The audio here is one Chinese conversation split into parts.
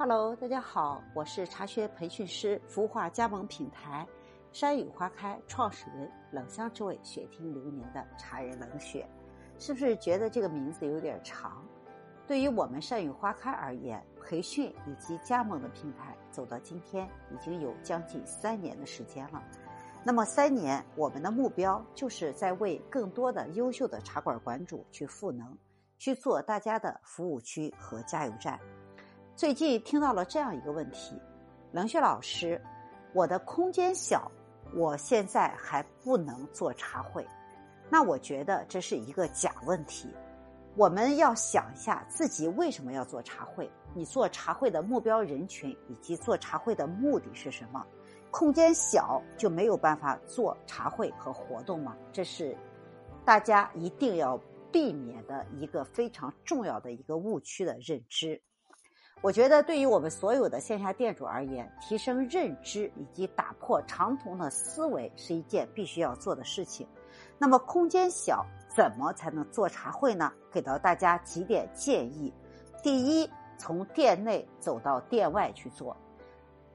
Hello，大家好，我是茶学培训师、孵化加盟品牌山雨花开创始人冷香之味雪听流年的茶人冷雪，是不是觉得这个名字有点长？对于我们山雨花开而言，培训以及加盟的品牌走到今天已经有将近三年的时间了。那么三年，我们的目标就是在为更多的优秀的茶馆馆主去赋能，去做大家的服务区和加油站。最近听到了这样一个问题，冷雪老师，我的空间小，我现在还不能做茶会。那我觉得这是一个假问题。我们要想一下自己为什么要做茶会？你做茶会的目标人群以及做茶会的目的是什么？空间小就没有办法做茶会和活动吗？这是大家一定要避免的一个非常重要的一个误区的认知。我觉得，对于我们所有的线下店主而言，提升认知以及打破长同的思维是一件必须要做的事情。那么，空间小，怎么才能做茶会呢？给到大家几点建议：第一，从店内走到店外去做。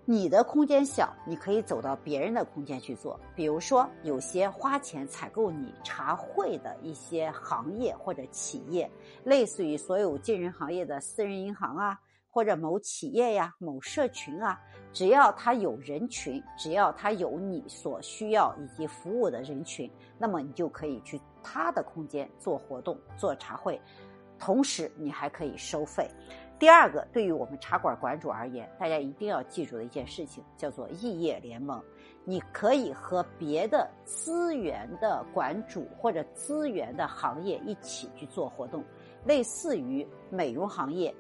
你的空间小，你可以走到别人的空间去做。比如说，有些花钱采购你茶会的一些行业或者企业，类似于所有金融行业的私人银行啊。或者某企业呀、某社群啊，只要它有人群，只要它有你所需要以及服务的人群，那么你就可以去他的空间做活动、做茶会，同时你还可以收费。第二个，对于我们茶馆馆主而言，大家一定要记住的一件事情叫做异业联盟。你可以和别的资源的馆主或者资源的行业一起去做活动，类似于美容行业。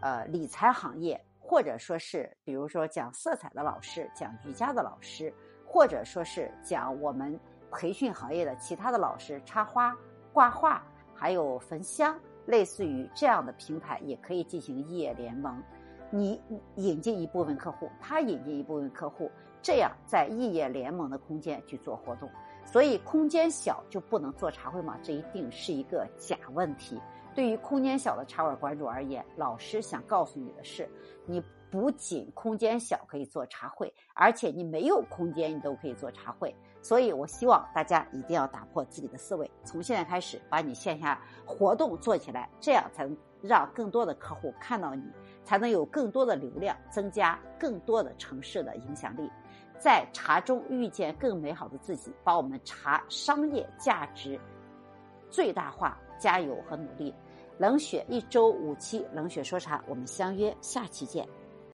呃，理财行业，或者说是，比如说讲色彩的老师，讲瑜伽的老师，或者说是讲我们培训行业的其他的老师，插花、挂画，还有焚香，类似于这样的平台，也可以进行异业联盟。你引进一部分客户，他引进一部分客户，这样在异业联盟的空间去做活动。所以空间小就不能做茶会吗？这一定是一个假问题。对于空间小的茶馆馆主而言，老师想告诉你的是，你不仅空间小可以做茶会，而且你没有空间你都可以做茶会。所以我希望大家一定要打破自己的思维，从现在开始把你线下活动做起来，这样才能让更多的客户看到你，才能有更多的流量，增加更多的城市的影响力，在茶中遇见更美好的自己，把我们茶商业价值最大化。加油和努力，冷血一周五期，冷血说茶，我们相约下期见。